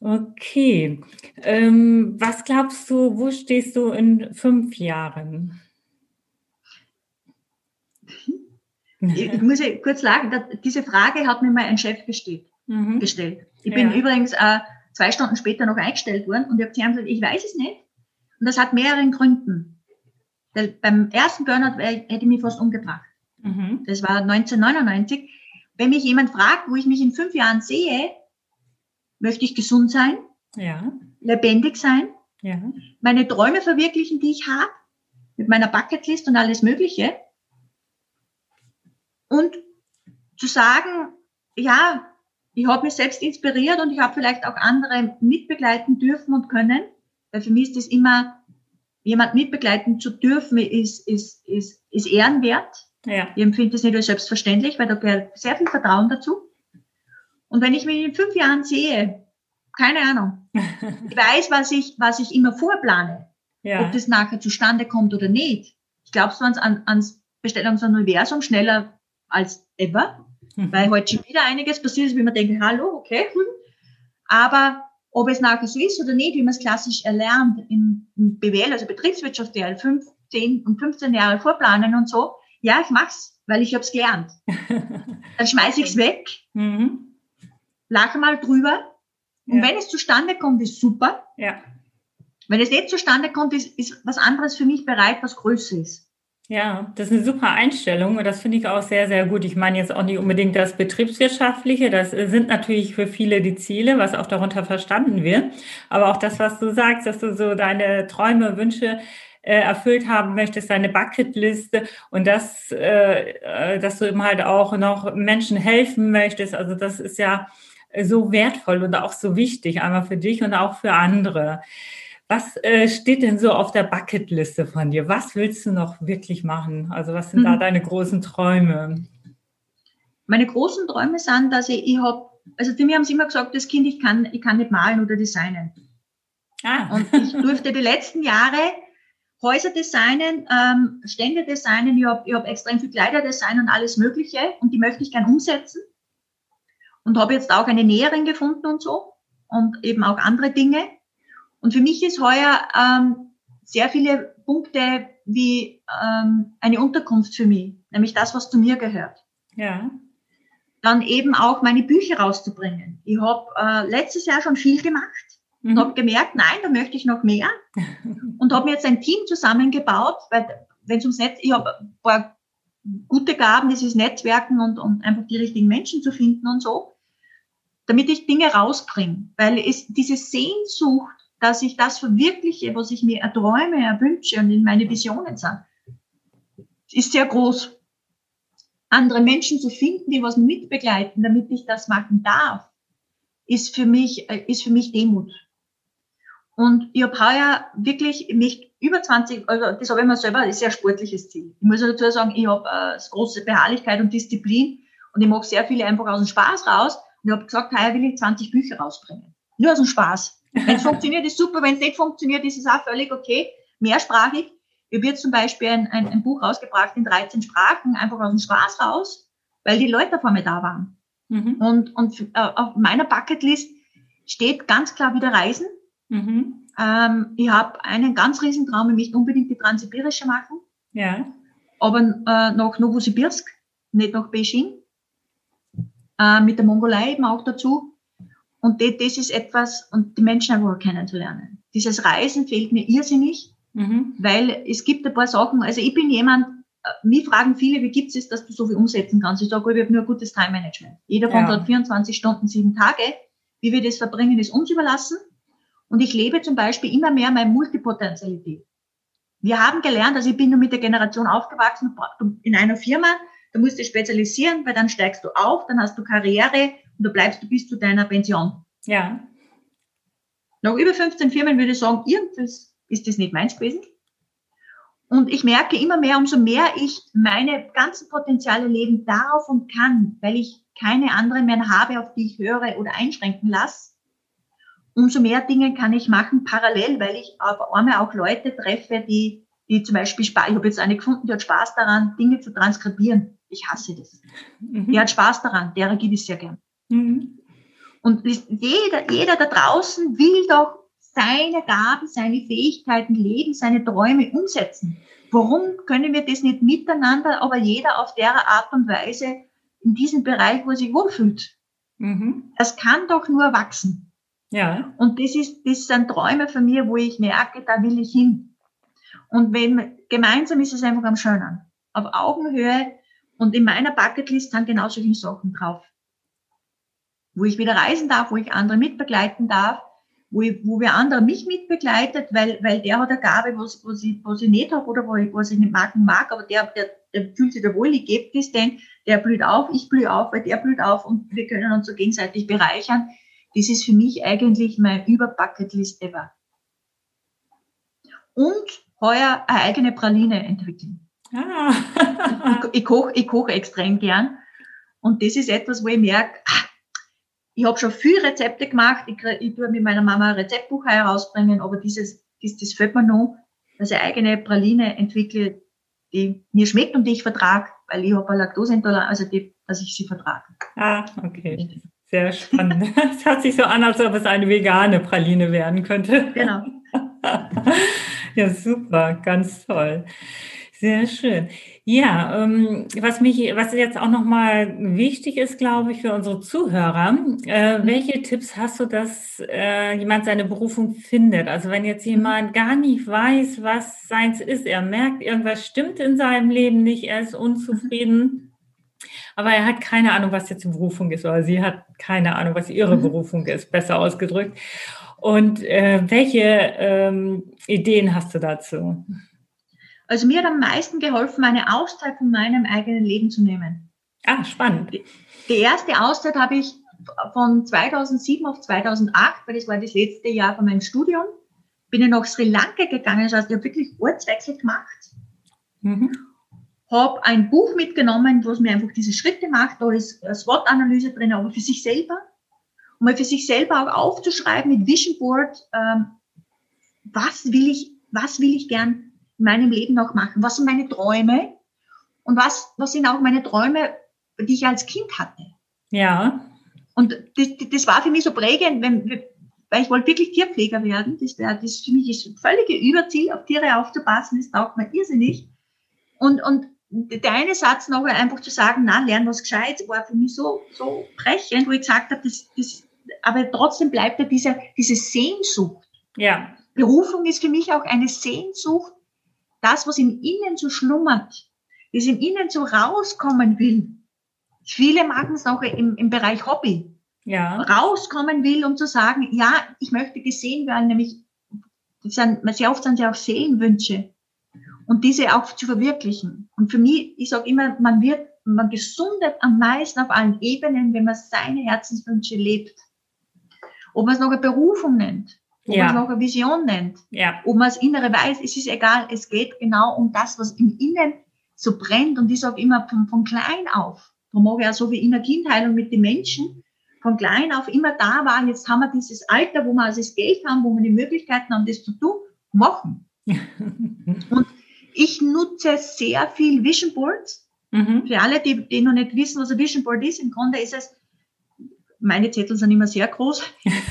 [SPEAKER 1] Okay. Ähm, was glaubst du, wo stehst du in fünf Jahren?
[SPEAKER 2] Ich muss ja kurz sagen, diese Frage hat mir mal ein Chef gestellt. Mhm. gestellt. Ich bin ja. übrigens äh, zwei Stunden später noch eingestellt worden und ich habe zu ihm gesagt, ich weiß es nicht. Und das hat mehreren Gründen. Weil beim ersten Burnout hätte ich mich fast umgebracht. Mhm. Das war 1999. Wenn mich jemand fragt, wo ich mich in fünf Jahren sehe, möchte ich gesund sein, ja. lebendig sein, ja. meine Träume verwirklichen, die ich habe, mit meiner Bucketlist und alles Mögliche. Und zu sagen, ja, ich habe mich selbst inspiriert und ich habe vielleicht auch andere mitbegleiten dürfen und können. Weil für mich ist das immer, jemand mitbegleiten zu dürfen, ist, ist, ist, ist ehrenwert. Ja. Ich empfinde das nicht als selbstverständlich, weil da gehört sehr viel Vertrauen dazu. Und wenn ich mich in fünf Jahren sehe, keine Ahnung, [laughs] ich weiß, was ich, was ich immer vorplane, ja. ob das nachher zustande kommt oder nicht. Ich glaube zwar an, ans Bestellungsuniversum schneller als ever, mhm. weil heute schon wieder einiges passiert ist, wie man denkt, hallo, okay, aber ob es nachher so ist oder nicht, wie man es klassisch erlernt im, BWL, also Betriebswirtschaft, der 5, 10 und 15 Jahre vorplanen und so, ja, ich mach's, weil ich habe es gelernt. [laughs] Dann schmeiße ich es weg. Mhm lache mal drüber. Und ja. wenn es zustande kommt, ist super. Ja. Wenn es nicht zustande kommt, ist, ist was anderes für mich bereit, was größer ist.
[SPEAKER 1] Ja, das ist eine super Einstellung und das finde ich auch sehr, sehr gut. Ich meine jetzt auch nicht unbedingt das Betriebswirtschaftliche, das sind natürlich für viele die Ziele, was auch darunter verstanden wird. Aber auch das, was du sagst, dass du so deine Träume, Wünsche äh, erfüllt haben möchtest, deine Bucketliste und das, äh, dass du eben halt auch noch Menschen helfen möchtest. Also das ist ja so wertvoll und auch so wichtig, einmal für dich und auch für andere. Was äh, steht denn so auf der Bucketliste von dir? Was willst du noch wirklich machen? Also was sind mhm. da deine großen Träume?
[SPEAKER 2] Meine großen Träume sind, dass ich, ich habe, also für mich haben sie immer gesagt, das Kind, ich kann, ich kann nicht malen oder designen. Ah. Und ich durfte die letzten Jahre Häuser designen, ähm, Stände designen, ich habe ich hab extrem viel Kleider designen und alles Mögliche und die möchte ich gern umsetzen und habe jetzt auch eine Näherin gefunden und so und eben auch andere Dinge. Und für mich ist heuer ähm, sehr viele Punkte wie ähm, eine Unterkunft für mich, nämlich das, was zu mir gehört. Ja. dann eben auch meine Bücher rauszubringen. Ich habe äh, letztes Jahr schon viel gemacht mhm. und habe gemerkt, nein, da möchte ich noch mehr [laughs] und habe mir jetzt ein Team zusammengebaut, weil wenn es ums Netz, ich habe ein paar gute Gaben, dieses Netzwerken und, und einfach die richtigen Menschen zu finden und so, damit ich Dinge rausbringe, weil es diese Sehnsucht, dass ich das verwirkliche, was ich mir erträume, erwünsche und in meine Visionen sind, ist sehr groß andere Menschen zu finden, die was mitbegleiten, damit ich das machen darf, ist für mich, äh, ist für mich Demut. Und ich habe heuer wirklich mich über 20, also das habe ich mir selber, das ist ein sehr sportliches Ziel. Ich muss dazu sagen, ich habe äh, große Beharrlichkeit und Disziplin und ich mache sehr viele einfach aus dem Spaß raus. Und ich habe gesagt, heuer will ich 20 Bücher rausbringen. Nur aus dem Spaß. Wenn es funktioniert, ist super. Wenn es nicht funktioniert, ist es auch völlig okay. Mehrsprachig. Ich habe zum Beispiel ein, ein, ein Buch rausgebracht in 13 Sprachen, einfach aus dem Spaß raus, weil die Leute vor mir da waren. Mhm. Und, und äh, auf meiner Bucketlist steht ganz klar wieder Reisen. Mhm. Ähm, ich habe einen ganz riesen Traum, ich möchte unbedingt die Transsibirische machen. Ja. Aber äh, nach Novosibirsk, nicht nach Beijing. Äh, mit der Mongolei eben auch dazu. Und das, das ist etwas, und die Menschen einfach kennenzulernen. Dieses Reisen fehlt mir irrsinnig. Mhm. Weil es gibt ein paar Sachen, also ich bin jemand, äh, mich fragen viele, wie gibt es, dass du so viel umsetzen kannst? Ich sage, ich habe nur gutes Time-Management. Jeder von ja. hat 24 Stunden, sieben Tage. Wie wir das verbringen, ist uns überlassen. Und ich lebe zum Beispiel immer mehr meine Multipotentialität. Wir haben gelernt, also ich bin nur mit der Generation aufgewachsen, in einer Firma, da musst du spezialisieren, weil dann steigst du auf, dann hast du Karriere und du bleibst du bis zu deiner Pension. Ja. Nach über 15 Firmen würde ich sagen, irgendwas ist das nicht meins gewesen. Und ich merke immer mehr, umso mehr ich meine ganzen Potenziale leben darf und kann, weil ich keine anderen mehr habe, auf die ich höre oder einschränken lasse, umso mehr Dinge kann ich machen parallel, weil ich auf einmal auch Leute treffe, die, die zum Beispiel Spaß, ich habe jetzt eine gefunden, die hat Spaß daran, Dinge zu transkribieren. Ich hasse das. Mhm. Die hat Spaß daran, derer gibt es sehr gern. Mhm. Und jeder, jeder da draußen will doch seine Gaben, seine Fähigkeiten leben, seine Träume umsetzen. Warum können wir das nicht miteinander, aber jeder auf der Art und Weise in diesem Bereich, wo er sich wohlfühlt? Mhm. Das kann doch nur wachsen. Ja. Und das ist, das sind Träume von mir, wo ich merke, da will ich hin. Und wenn, gemeinsam ist es einfach am schönen. Auf Augenhöhe und in meiner Bucketlist sind genauso viele Sachen drauf. Wo ich wieder reisen darf, wo ich andere mitbegleiten darf, wo, ich, wo wer andere mich mitbegleitet, weil, weil der hat eine Gabe, was, was, ich, was ich nicht habe oder wo ich, was ich nicht mag, mag aber der, der, der fühlt sich da wohl, ich gebe das denn, der blüht auf, ich blühe auf, weil der blüht auf und wir können uns so gegenseitig bereichern. Das ist für mich eigentlich mein Überbucketlist ever. Und heuer eine eigene Praline entwickeln. Ah. ich, ich koche ich koch extrem gern. Und das ist etwas, wo ich merke, ah, ich habe schon viele Rezepte gemacht. Ich, ich tue mit meiner Mama ein Rezeptbuch herausbringen, aber dieses, das, das fällt mir noch, dass ich eigene Praline entwickle, die mir schmeckt und die ich vertrage, weil ich habe eine Laktoseintoleranz, also die, dass ich sie vertrage.
[SPEAKER 1] Ah, okay. Sehr spannend. [laughs] Es hört sich so an, als ob es eine vegane Praline werden könnte. Genau. [laughs] ja, super, ganz toll. Sehr schön. Ja, ähm, was mich, was jetzt auch nochmal wichtig ist, glaube ich, für unsere Zuhörer, äh, mhm. welche Tipps hast du, dass äh, jemand seine Berufung findet? Also wenn jetzt mhm. jemand gar nicht weiß, was seins ist, er merkt, irgendwas stimmt in seinem Leben nicht, er ist unzufrieden, mhm. aber er hat keine Ahnung, was jetzt die Berufung ist, oder sie hat keine Ahnung, was ihre Berufung ist, besser ausgedrückt. Und äh, welche ähm, Ideen hast du dazu?
[SPEAKER 2] Also mir hat am meisten geholfen, eine Auszeit von meinem eigenen Leben zu nehmen.
[SPEAKER 1] Ah, spannend.
[SPEAKER 2] Die erste Auszeit habe ich von 2007 auf 2008, weil das war das letzte Jahr von meinem Studium, bin ich nach Sri Lanka gegangen. Das heißt, ich habe wirklich Ortswechsel gemacht. Mhm. Habe ein Buch mitgenommen, wo es mir einfach diese Schritte macht. Da ist eine SWOT-Analyse drin, aber für sich selber. Um mal für sich selber auch aufzuschreiben mit Vision Board, ähm, was will ich, was will ich gern in meinem Leben noch machen? Was sind meine Träume? Und was, was sind auch meine Träume, die ich als Kind hatte? Ja. Und das, das war für mich so prägend, wenn, weil ich wollte wirklich Tierpfleger werden. Das wäre, das für mich ist ein völlige Überziel, auf Tiere aufzupassen, das taugt mir irrsinnig. Und, und der eine Satz noch einfach zu sagen, na, lern was Gescheites, war für mich so, so brechend, wo ich gesagt habe, das, das, aber trotzdem bleibt da diese, diese Sehnsucht.
[SPEAKER 1] Ja.
[SPEAKER 2] Berufung ist für mich auch eine Sehnsucht, das, was im Innen so schlummert, das im Innen so rauskommen will. Viele machen es auch im, im Bereich Hobby.
[SPEAKER 1] Ja.
[SPEAKER 2] Rauskommen will, um zu sagen, ja, ich möchte gesehen werden, nämlich, das sind, sehr oft sind ja auch Seelenwünsche. Und diese auch zu verwirklichen. Und für mich, ich sage immer, man wird, man gesundet am meisten auf allen Ebenen, wenn man seine Herzenswünsche lebt. Ob man es noch eine Berufung nennt, ob
[SPEAKER 1] Ja.
[SPEAKER 2] man es noch eine Vision nennt,
[SPEAKER 1] Ja.
[SPEAKER 2] ob man das Innere weiß, es ist egal, es geht genau um das, was im Innen so brennt. Und ich sage immer von, von klein auf, darum mag ich auch so wie Energienheilung mit den Menschen, von klein auf immer da war, jetzt haben wir dieses Alter, wo wir also das Geld haben, wo wir die Möglichkeiten haben, das zu tun, machen. [laughs] Ich nutze sehr viel Vision Boards.
[SPEAKER 1] Mhm.
[SPEAKER 2] Für alle, die, die noch nicht wissen, was ein Vision Board ist, im Grunde ist es, meine Zettel sind immer sehr groß,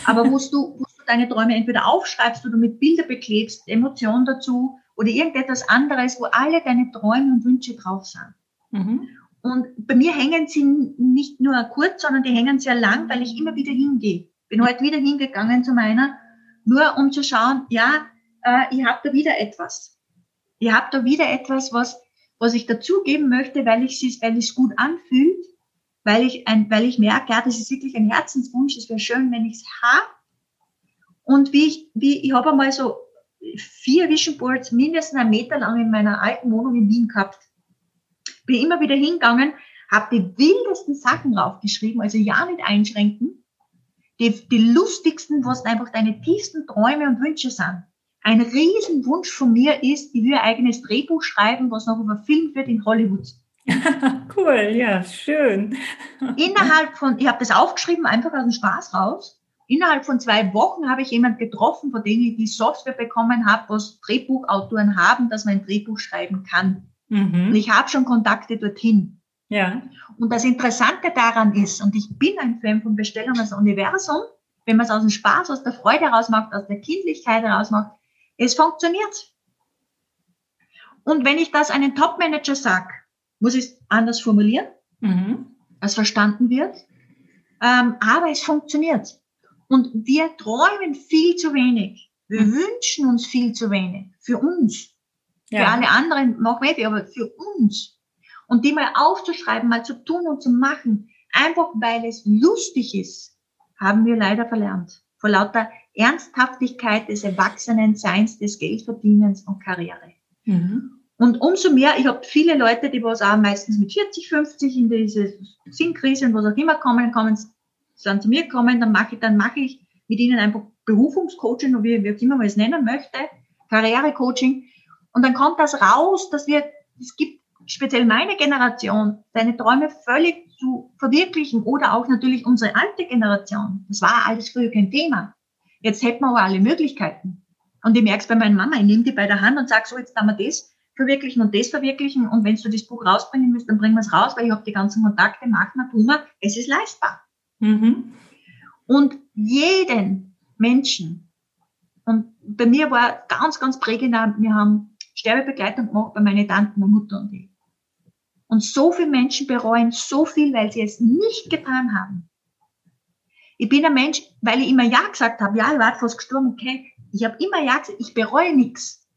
[SPEAKER 2] aber wo du, wo du deine Träume entweder aufschreibst oder mit Bilder beklebst, Emotionen dazu oder irgendetwas anderes, wo alle deine Träume und Wünsche drauf sind.
[SPEAKER 1] Mhm.
[SPEAKER 2] Und bei mir hängen sie nicht nur kurz, sondern die hängen sehr lang, weil ich immer wieder hingehe. Bin heute wieder hingegangen zu meiner, nur um zu schauen, ja, äh, ich habe da wieder etwas. Ich habe da wieder etwas, was, was ich dazugeben möchte, weil ich es weil ich's gut anfühlt, weil ich, ein, weil ich merke, ja, das ist wirklich ein Herzenswunsch, es wäre schön, wenn ich es habe. Und wie ich, wie, ich habe einmal so vier Vision Boards mindestens einen Meter lang in meiner alten Wohnung in Wien gehabt bin immer wieder hingegangen, habe die wildesten Sachen draufgeschrieben, also ja nicht einschränken, die, die lustigsten, was einfach deine tiefsten Träume und Wünsche sind. Ein Riesenwunsch von mir ist, ich will ein eigenes Drehbuch schreiben, was noch überfilmt wird in Hollywood. [laughs]
[SPEAKER 1] cool, ja, schön.
[SPEAKER 2] Innerhalb von, ich habe das aufgeschrieben, einfach aus dem Spaß raus. Innerhalb von zwei Wochen habe ich jemand getroffen, von dem ich die Software bekommen habe, was Drehbuchautoren haben, dass man ein Drehbuch schreiben kann. Und
[SPEAKER 1] Mhm.
[SPEAKER 2] ich habe schon Kontakte dorthin.
[SPEAKER 1] Ja.
[SPEAKER 2] Und das Interessante daran ist, und ich bin ein Fan von Bestellung als Universum, wenn man es aus dem Spaß, aus der Freude heraus macht, aus der Kindlichkeit heraus macht, es funktioniert. Und wenn ich das einem Topmanager sage, muss ich es anders formulieren,
[SPEAKER 1] Mhm.
[SPEAKER 2] als verstanden wird, ähm, aber es funktioniert. Und wir träumen viel zu wenig. Wir
[SPEAKER 1] Mhm.
[SPEAKER 2] wünschen uns viel zu wenig. Für uns. Für
[SPEAKER 1] Ja.
[SPEAKER 2] alle anderen machen wir, aber für uns. Und die mal aufzuschreiben, mal zu tun und zu machen, einfach weil es lustig ist, haben wir leider verlernt. Vor lauter Ernsthaftigkeit des Erwachsenenseins, des Geldverdienens und Karriere.
[SPEAKER 1] Mhm.
[SPEAKER 2] Und umso mehr, ich habe viele Leute, die was auch meistens mit 40, 50 in diese Sinnkrise und was auch immer kommen, kommen, sind zu mir gekommen, dann mache ich, dann mache ich mit ihnen einfach Berufungscoaching, wie, wie auch immer man es nennen möchte, Karrierecoaching. Und dann kommt das raus, dass wir, es gibt speziell meine Generation, seine Träume völlig zu verwirklichen oder auch natürlich unsere alte Generation. Das war alles früher kein Thema. Jetzt hätten wir aber alle Möglichkeiten. Und ich merke es bei meiner Mama, ich nehme die bei der Hand und sage so, jetzt haben wir das verwirklichen und das verwirklichen. Und wenn du das Buch rausbringen willst, dann bringen wir es raus, weil ich habe die ganzen Kontakte, machen wir, tun wir, es ist leistbar.
[SPEAKER 1] Mhm.
[SPEAKER 2] Und jeden Menschen, und bei mir war ganz, ganz prägend, wir haben Sterbebegleitung gemacht bei meinen Tanten, meine Mutter und ich. Und so viele Menschen bereuen so viel, weil sie es nicht getan haben. Ich bin ein Mensch, weil ich immer Ja gesagt habe, ja, ich war fast gestorben, okay. Ich habe immer Ja gesagt, ich bereue nichts.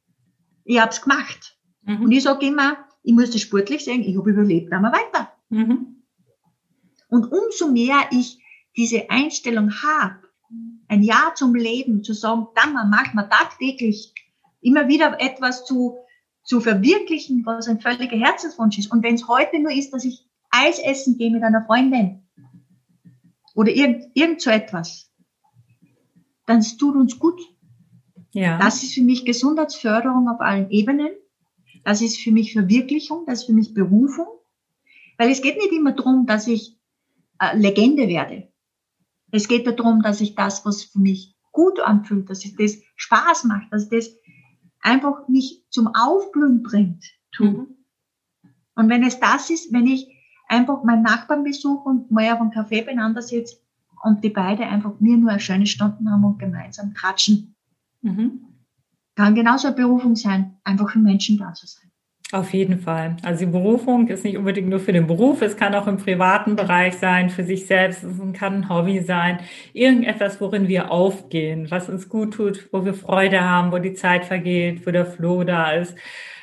[SPEAKER 2] Ich habe es gemacht. Und
[SPEAKER 1] Mhm.
[SPEAKER 2] ich sage immer, ich muss das sportlich sehen, ich habe überlebt, dann wir weiter.
[SPEAKER 1] Mhm.
[SPEAKER 2] Und umso mehr ich diese Einstellung habe, ein Ja zum Leben, zu sagen, dann macht man tagtäglich immer wieder etwas zu, zu verwirklichen, was ein völliger Herzenswunsch ist. Und wenn es heute nur ist, dass ich Eis essen gehe mit einer Freundin oder irgend, irgend so etwas, dann es tut uns gut.
[SPEAKER 1] Ja.
[SPEAKER 2] Das ist für mich Gesundheitsförderung auf allen Ebenen. Das ist für mich Verwirklichung, das ist für mich Berufung. Weil es geht nicht immer darum, dass ich äh, Legende werde. Es geht darum, dass ich das, was für mich gut anfühlt, dass ich das Spaß macht, dass das einfach mich zum Aufblühen bringt.
[SPEAKER 1] Mhm.
[SPEAKER 2] Und wenn es das ist, wenn ich einfach meinen Nachbarn besuche und mal auf einem Café beieinander sitze und die beide einfach mir nur eine schöne Stunden haben und gemeinsam tratschen,
[SPEAKER 1] Mhm.
[SPEAKER 2] kann genauso eine Berufung sein, einfach für Menschen da zu sein.
[SPEAKER 1] Auf jeden Fall. Also die Berufung ist nicht unbedingt nur für den Beruf, es kann auch im privaten Bereich sein, für sich selbst, es kann ein Hobby sein, irgendetwas, worin wir aufgehen, was uns gut tut, wo wir Freude haben, wo die Zeit vergeht, wo der Flow da ist.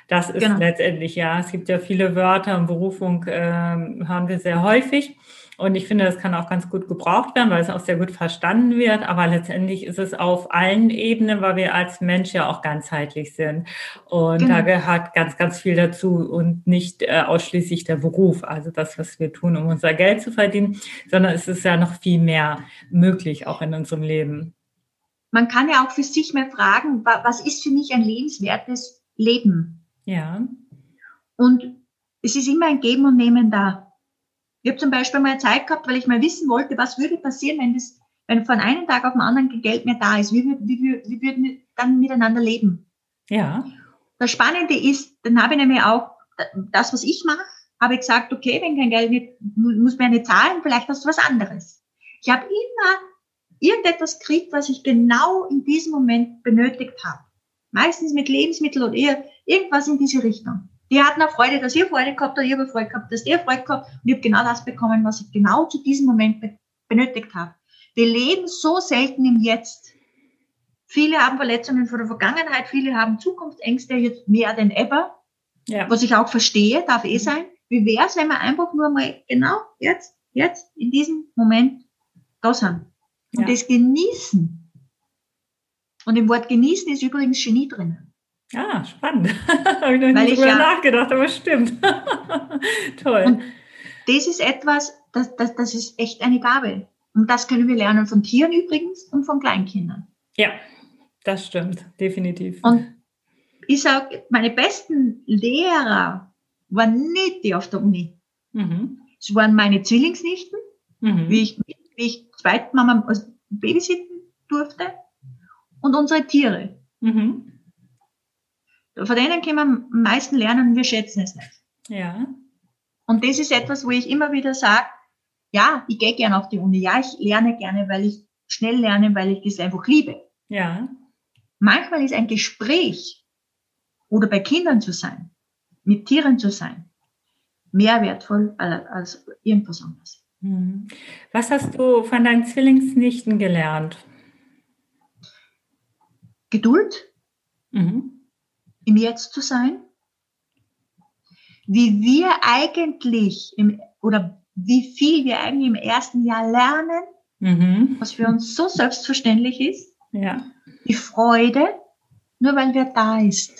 [SPEAKER 1] Das ist genau. letztendlich, ja, es gibt ja viele Wörter und Berufung äh, hören wir sehr häufig. Und ich finde, das kann auch ganz gut gebraucht werden, weil es auch sehr gut verstanden wird. Aber letztendlich ist es auf allen Ebenen, weil wir als Mensch ja auch ganzheitlich sind. Und genau. da gehört ganz, ganz viel dazu und nicht äh, ausschließlich der Beruf, also das, was wir tun, um unser Geld zu verdienen, sondern es ist ja noch viel mehr möglich auch in unserem Leben.
[SPEAKER 2] Man kann ja auch für sich mal fragen, was ist für mich ein lebenswertes Leben?
[SPEAKER 1] Ja.
[SPEAKER 2] Und es ist immer ein Geben und Nehmen da. Ich habe zum Beispiel mal Zeit gehabt, weil ich mal wissen wollte, was würde passieren, wenn das, wenn von einem Tag auf den anderen kein Geld mehr da ist. Wie, wie, wie, wie würden wir dann miteinander leben?
[SPEAKER 1] Ja.
[SPEAKER 2] Das Spannende ist, dann habe ich nämlich auch das, was ich mache, habe ich gesagt, okay, wenn kein Geld wird, muss mir nicht zahlen, vielleicht hast du was anderes. Ich habe immer irgendetwas gekriegt, was ich genau in diesem Moment benötigt habe. Meistens mit Lebensmitteln oder irgendwas in diese Richtung. Die hatten auch Freude, dass ihr Freude gehabt habt, ich habe Freude gehabt, dass ihr Freude gehabt und ich habe genau das bekommen, was ich genau zu diesem Moment be benötigt habe. Wir leben so selten im Jetzt. Viele haben Verletzungen von der Vergangenheit, viele haben Zukunftsängste jetzt mehr denn ever. Ja. Was ich auch verstehe, darf eh sein. Wie wäre es, wenn wir einfach nur mal genau jetzt, jetzt, in diesem Moment da sind und ja. das genießen. Und im Wort genießen ist übrigens Genie drinnen.
[SPEAKER 1] Ah, spannend. [laughs] Habe ich noch Weil nicht drüber ja, nachgedacht, aber stimmt. [laughs] Toll.
[SPEAKER 2] Und das ist etwas, das, das, das ist echt eine Gabe. Und das können wir lernen von Tieren übrigens und von Kleinkindern.
[SPEAKER 1] Ja, das stimmt, definitiv.
[SPEAKER 2] Und ich sage, meine besten Lehrer waren nicht die auf der Uni. Mhm. Es waren meine Zwillingsnichten, mhm. wie ich, wie ich Zweitmama babysitten durfte, und unsere Tiere. Mhm. Von denen können wir am meisten lernen und wir schätzen es nicht.
[SPEAKER 1] Ja.
[SPEAKER 2] Und das ist etwas, wo ich immer wieder sage, ja, ich gehe gerne auf die Uni, ja, ich lerne gerne, weil ich schnell lerne, weil ich das einfach liebe.
[SPEAKER 1] Ja.
[SPEAKER 2] Manchmal ist ein Gespräch oder bei Kindern zu sein, mit Tieren zu sein, mehr wertvoll als irgendwas anderes.
[SPEAKER 1] Mhm. Was hast du von deinen Zwillingsnichten gelernt?
[SPEAKER 2] Geduld. Mhm im Jetzt zu sein, wie wir eigentlich im, oder wie viel wir eigentlich im ersten Jahr lernen, mhm. was für uns so selbstverständlich ist.
[SPEAKER 1] Ja.
[SPEAKER 2] Die Freude, nur weil wir da ist.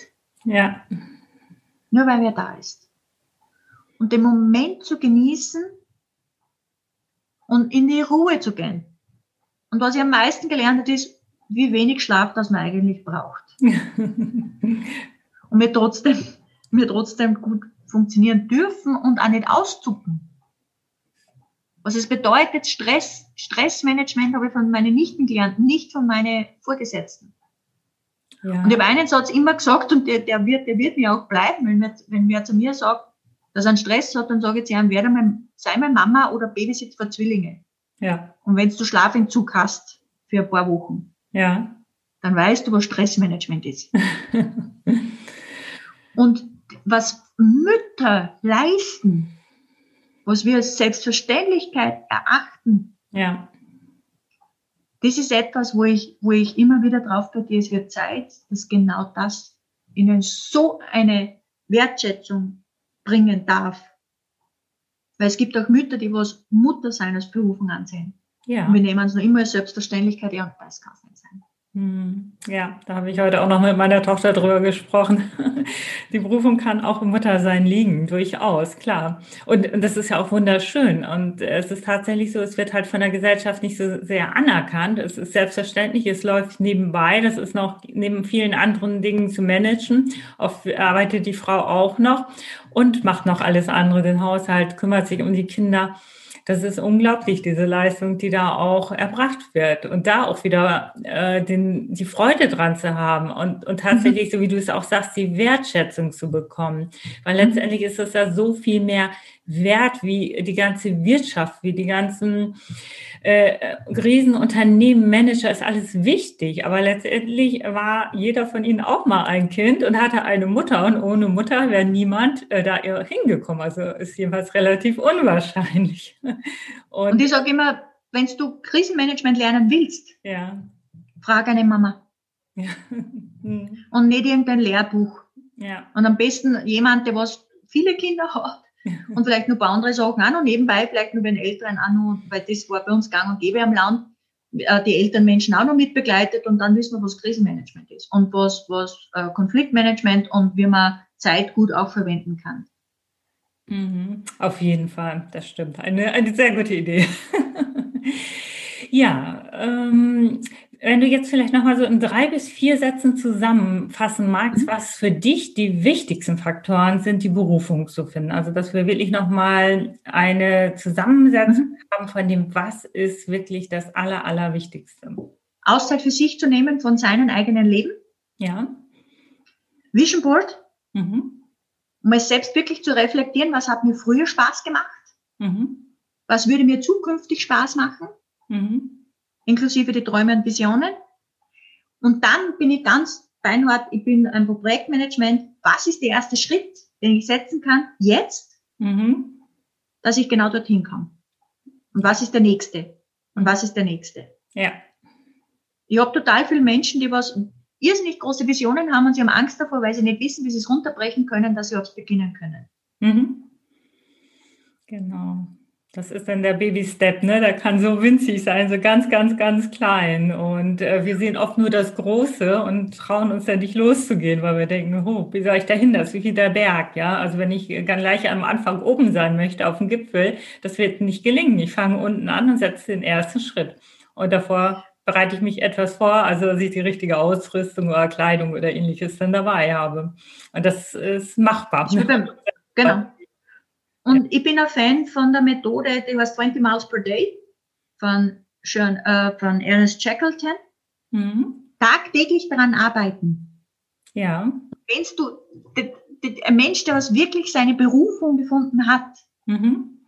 [SPEAKER 1] Ja.
[SPEAKER 2] Nur weil wir da ist. Und den Moment zu genießen und in die Ruhe zu gehen. Und was ich am meisten gelernt habe, ist, wie wenig Schlaf das man eigentlich braucht. [laughs] und wir trotzdem, [laughs] wir trotzdem gut funktionieren dürfen und auch nicht auszucken. Was es bedeutet, Stress, Stressmanagement habe ich von meinen Nichten gelernt, nicht von meinen Vorgesetzten. Ja. Und ich habe einen Satz immer gesagt und der, der, wird, der wird mir auch bleiben, wenn, wir, wenn wer zu mir sagt, dass er einen Stress hat, dann sage ich zu ihm, werde mein, sei meine Mama oder Babysit für Zwillinge.
[SPEAKER 1] Ja.
[SPEAKER 2] Und wenn du Schlafentzug hast für ein paar Wochen,
[SPEAKER 1] ja.
[SPEAKER 2] dann weißt du, was Stressmanagement ist. [laughs] Und was Mütter leisten, was wir als Selbstverständlichkeit erachten,
[SPEAKER 1] ja.
[SPEAKER 2] das ist etwas, wo ich, wo ich immer wieder drauf gehe, es wird Zeit, dass genau das ihnen so eine Wertschätzung bringen darf. Weil es gibt auch Mütter, die was Mutter sein als Berufung ansehen.
[SPEAKER 1] Ja.
[SPEAKER 2] Und wir nehmen es noch immer als Selbstverständlichkeit, ja, und das kann es nicht sein.
[SPEAKER 1] Hm, ja, da habe ich heute auch noch mit meiner Tochter drüber gesprochen. [laughs] Die Berufung kann auch im Muttersein liegen, durchaus, klar. Und, das ist ja auch wunderschön. Und es ist tatsächlich so, es wird halt von der Gesellschaft nicht so sehr anerkannt. Es ist selbstverständlich, es läuft nebenbei. Das ist noch neben vielen anderen Dingen zu managen. Oft arbeitet die Frau auch noch und macht noch alles andere, den Haushalt, kümmert sich um die Kinder das ist unglaublich, diese Leistung, die da auch erbracht wird. Und da auch wieder äh, den, die Freude dran zu haben und, und tatsächlich, mhm. so wie du es auch sagst, die Wertschätzung zu bekommen. Weil mhm. letztendlich ist es ja so viel mehr Wert, wie die ganze Wirtschaft, wie die ganzen äh, Riesenunternehmen, Manager, ist alles wichtig. Aber letztendlich war jeder von ihnen auch mal ein Kind und hatte eine Mutter. Und ohne Mutter wäre niemand äh, da hingekommen. Also ist jedenfalls relativ unwahrscheinlich. [laughs]
[SPEAKER 2] Und, und ich sage immer, wenn du Krisenmanagement lernen willst, ja. frag eine Mama. Ja. [laughs] und nicht irgendein Lehrbuch. Ja. Und am besten jemand, der was viele Kinder hat [laughs] und vielleicht noch ein paar andere Sachen auch noch nebenbei, vielleicht nur bei den Eltern noch, weil das war bei uns gang und gäbe am Land, äh, die Elternmenschen auch noch mit begleitet und dann wissen wir, was Krisenmanagement ist und was, was äh, Konfliktmanagement und wie man Zeit gut auch verwenden kann.
[SPEAKER 1] Mhm. Auf jeden Fall, das stimmt. Eine, eine sehr gute Idee. [laughs] ja, ähm, wenn du jetzt vielleicht nochmal so in drei bis vier Sätzen zusammenfassen magst, mhm. was für dich die wichtigsten Faktoren sind, die Berufung zu finden. Also, dass wir wirklich nochmal eine Zusammensetzung mhm. haben von dem, was ist wirklich das Aller, Allerwichtigste.
[SPEAKER 2] Auszeit für sich zu nehmen von seinem eigenen Leben.
[SPEAKER 1] Ja.
[SPEAKER 2] Vision Board. Mhm. Um es selbst wirklich zu reflektieren, was hat mir früher Spaß gemacht? Mhm. Was würde mir zukünftig Spaß machen? Mhm inklusive die Träume und Visionen. Und dann bin ich ganz beinhart, ich bin einfach Projektmanagement. Was ist der erste Schritt, den ich setzen kann, jetzt, mhm. dass ich genau dorthin komme? Und was ist der nächste? Und was ist der nächste?
[SPEAKER 1] Ja.
[SPEAKER 2] Ich habe total viele Menschen, die was irrsinnig große Visionen haben und sie haben Angst davor, weil sie nicht wissen, wie sie es runterbrechen können, dass sie aufs beginnen können. Mhm.
[SPEAKER 1] Genau. Das ist dann der Baby-Step, ne? Der kann so winzig sein, so ganz, ganz, ganz klein. Und äh, wir sehen oft nur das Große und trauen uns dann nicht loszugehen, weil wir denken, oh, wie soll ich da hin? Das ist wie der Berg, ja? Also wenn ich gleich am Anfang oben sein möchte auf dem Gipfel, das wird nicht gelingen. Ich fange unten an und setze den ersten Schritt. Und davor bereite ich mich etwas vor, also dass ich die richtige Ausrüstung oder Kleidung oder ähnliches dann dabei habe. Und das ist machbar.
[SPEAKER 2] Genau. Und ja. ich bin ein Fan von der Methode, die heißt 20 Miles per Day von, schon, äh, von Ernest Shackleton. Mhm. Tagtäglich daran arbeiten.
[SPEAKER 1] Ja.
[SPEAKER 2] Wenn du, die, die, ein Mensch, der was wirklich seine Berufung gefunden hat, mhm.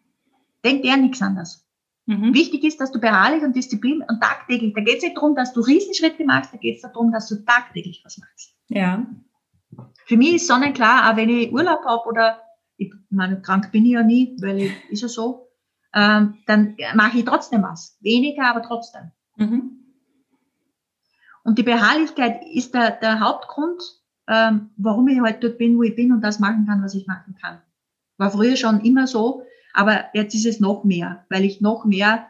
[SPEAKER 2] denkt er nichts anderes. Mhm. Wichtig ist, dass du beharrlich und Disziplin und tagtäglich, da geht es nicht darum, dass du Riesenschritte machst, da geht es darum, dass du tagtäglich was machst.
[SPEAKER 1] Ja.
[SPEAKER 2] Für mich ist sonnenklar, auch wenn ich Urlaub habe oder ich meine, krank bin ich ja nie, weil ich, ist ja so, ähm, dann mache ich trotzdem was. Weniger, aber trotzdem. Mhm. Und die Beharrlichkeit ist der, der Hauptgrund, ähm, warum ich heute halt dort bin, wo ich bin und das machen kann, was ich machen kann. War früher schon immer so, aber jetzt ist es noch mehr, weil ich noch mehr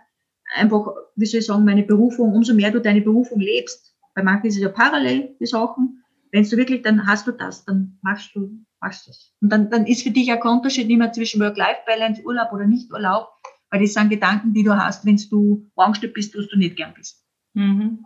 [SPEAKER 2] einfach, wie soll ich sagen, meine Berufung, umso mehr du deine Berufung lebst. Bei manchen ist es ja parallel, die Sachen. Wenn du wirklich, dann hast du das, dann machst du machst das. Und dann, dann ist für dich auch kein Unterschied nicht mehr zwischen Work-Life-Balance, Urlaub oder Nicht-Urlaub, weil das sind Gedanken, die du hast, wenn du angestellt bist, was du nicht gern bist. Mhm.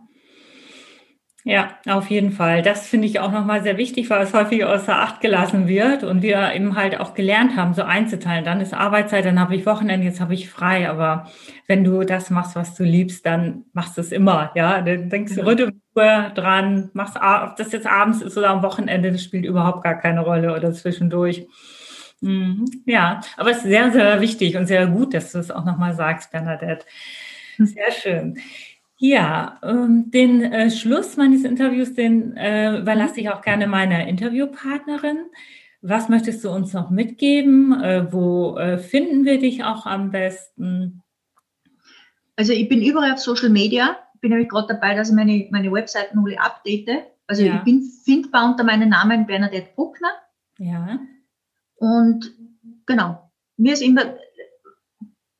[SPEAKER 1] Ja, auf jeden Fall. Das finde ich auch nochmal sehr wichtig, weil es häufig außer Acht gelassen wird und wir eben halt auch gelernt haben, so einzuteilen. Dann ist Arbeitszeit, dann habe ich Wochenende, jetzt habe ich frei. Aber wenn du das machst, was du liebst, dann machst du es immer. Ja, dann denkst du genau. Ruhe dran, machst, ob das jetzt abends ist oder am Wochenende, das spielt überhaupt gar keine Rolle oder zwischendurch. Mhm. Ja, aber es ist sehr, sehr wichtig und sehr gut, dass du es auch nochmal sagst, Bernadette. Sehr schön. Ja, ähm, den äh, Schluss meines Interviews, den äh, überlasse ich auch gerne meiner Interviewpartnerin. Was möchtest du uns noch mitgeben? Äh, wo finden wir dich auch am besten?
[SPEAKER 2] Also ich bin überall auf Social Media. Bin nämlich gerade dabei, dass ich meine, meine Webseite neu update. Also ja. ich bin findbar unter meinem Namen Bernadette Bruckner.
[SPEAKER 1] Ja.
[SPEAKER 2] Und genau, mir ist immer,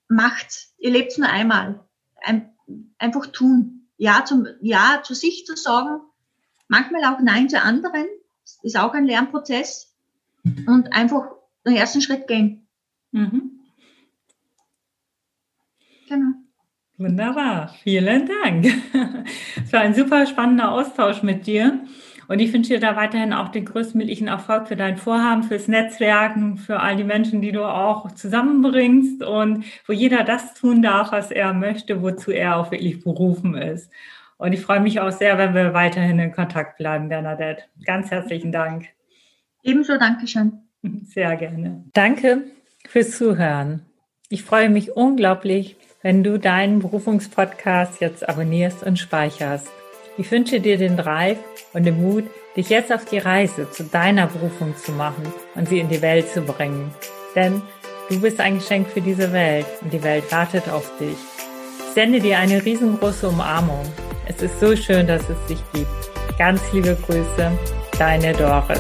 [SPEAKER 2] macht's, ihr lebt nur einmal. Ein, einfach tun. Ja, zum, ja zu sich zu sagen, manchmal auch Nein zu anderen, ist auch ein Lernprozess. Und einfach den ersten Schritt gehen. Mhm.
[SPEAKER 1] Genau. Wunderbar, vielen Dank. [laughs] Es war ein super spannender Austausch mit dir. Und ich wünsche dir da weiterhin auch den größtmöglichen Erfolg für dein Vorhaben, fürs Netzwerken, für all die Menschen, die du auch zusammenbringst und wo jeder das tun darf, was er möchte, wozu er auch wirklich berufen ist. Und ich freue mich auch sehr, wenn wir weiterhin in Kontakt bleiben, Bernadette. Ganz herzlichen Dank.
[SPEAKER 2] Ebenso, Dankeschön. [laughs]
[SPEAKER 1] Sehr gerne. Danke fürs Zuhören. Ich freue mich unglaublich, wenn du deinen Berufungspodcast jetzt abonnierst und speicherst. Ich wünsche dir den Drive und den Mut, dich jetzt auf die Reise zu deiner Berufung zu machen und sie in die Welt zu bringen. Denn du bist ein Geschenk für diese Welt und die Welt wartet auf dich. Ich sende dir eine riesengroße Umarmung. Es ist so schön, dass es dich gibt. Ganz liebe Grüße, deine Doris.